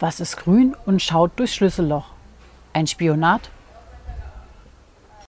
Was ist grün und schaut durchs Schlüsselloch? Ein Spionat?